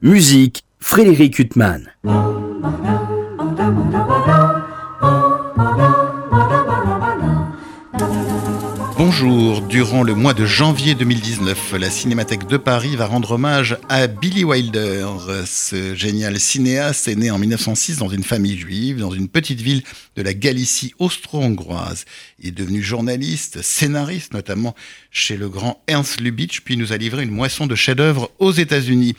Musique, Frédéric Huttman. Bonjour, durant le mois de janvier 2019, la Cinémathèque de Paris va rendre hommage à Billy Wilder. Ce génial cinéaste est né en 1906 dans une famille juive, dans une petite ville de la Galicie austro-hongroise. Il est devenu journaliste, scénariste, notamment chez le grand Ernst Lubitsch, puis nous a livré une moisson de chefs-d'œuvre aux États-Unis.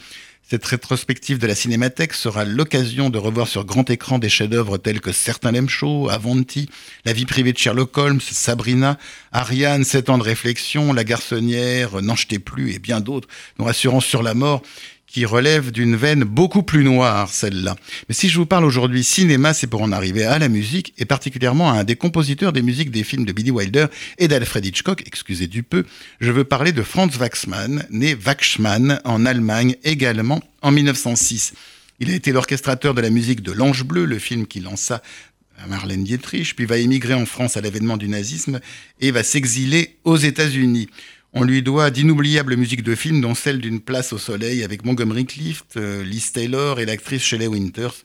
Cette rétrospective de la Cinémathèque sera l'occasion de revoir sur grand écran des chefs-d'œuvre tels que Certains l'aiment chaud, Avanti, La vie privée de Sherlock Holmes, Sabrina, Ariane, Sept ans de réflexion, La garçonnière, N'en jetez plus et bien d'autres, nous rassurant sur la mort qui relève d'une veine beaucoup plus noire, celle-là. Mais si je vous parle aujourd'hui cinéma, c'est pour en arriver à la musique, et particulièrement à un des compositeurs des musiques des films de Billy Wilder et d'Alfred Hitchcock, excusez du peu. Je veux parler de Franz Waxman, né Wachsmann en Allemagne également en 1906. Il a été l'orchestrateur de la musique de L'Ange Bleu, le film qui lança Marlène Dietrich, puis va émigrer en France à l'avènement du nazisme et va s'exiler aux États-Unis. On lui doit d'inoubliables musiques de films, dont celle d'une place au soleil avec Montgomery Clift, euh, Liz Taylor et l'actrice Shelley Winters,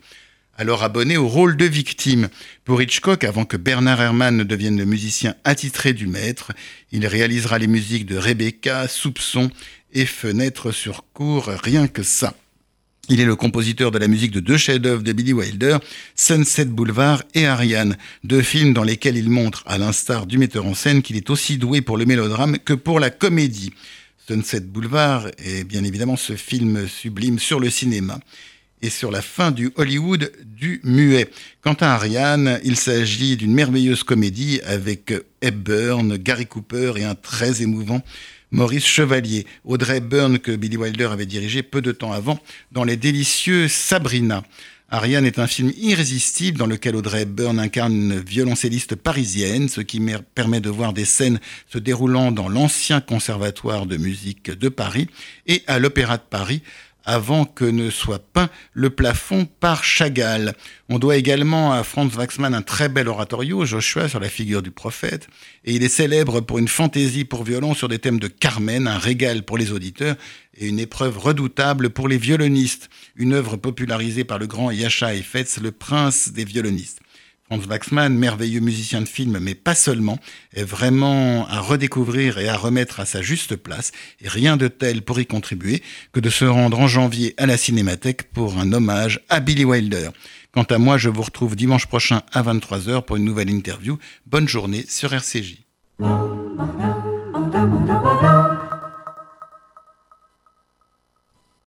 alors abonnée au rôle de victime. Pour Hitchcock, avant que Bernard Herrmann ne devienne le musicien attitré du maître, il réalisera les musiques de Rebecca, Soupçon et Fenêtre sur cour, rien que ça. Il est le compositeur de la musique de deux chefs-d'œuvre de Billy Wilder, Sunset Boulevard et Ariane, deux films dans lesquels il montre, à l'instar du metteur en scène, qu'il est aussi doué pour le mélodrame que pour la comédie. Sunset Boulevard est bien évidemment ce film sublime sur le cinéma et sur la fin du Hollywood du muet. Quant à Ariane, il s'agit d'une merveilleuse comédie avec Hepburn, Gary Cooper et un très émouvant Maurice Chevalier, Audrey Byrne que Billy Wilder avait dirigé peu de temps avant dans les délicieux Sabrina. Ariane est un film irrésistible dans lequel Audrey Byrne incarne une violoncelliste parisienne, ce qui permet de voir des scènes se déroulant dans l'ancien conservatoire de musique de Paris et à l'Opéra de Paris, avant que ne soit peint le plafond par Chagall. On doit également à Franz Waxman un très bel oratorio, Joshua, sur la figure du prophète, et il est célèbre pour une fantaisie pour violon sur des thèmes de Carmen, un régal pour les auditeurs et une épreuve redoutable pour les violonistes, une œuvre popularisée par le grand Yasha Efetz, le prince des violonistes. Franz Waxman, merveilleux musicien de film, mais pas seulement, est vraiment à redécouvrir et à remettre à sa juste place, et rien de tel pour y contribuer que de se rendre en janvier à la Cinémathèque pour un hommage à Billy Wilder. Quant à moi, je vous retrouve dimanche prochain à 23h pour une nouvelle interview. Bonne journée sur RCJ.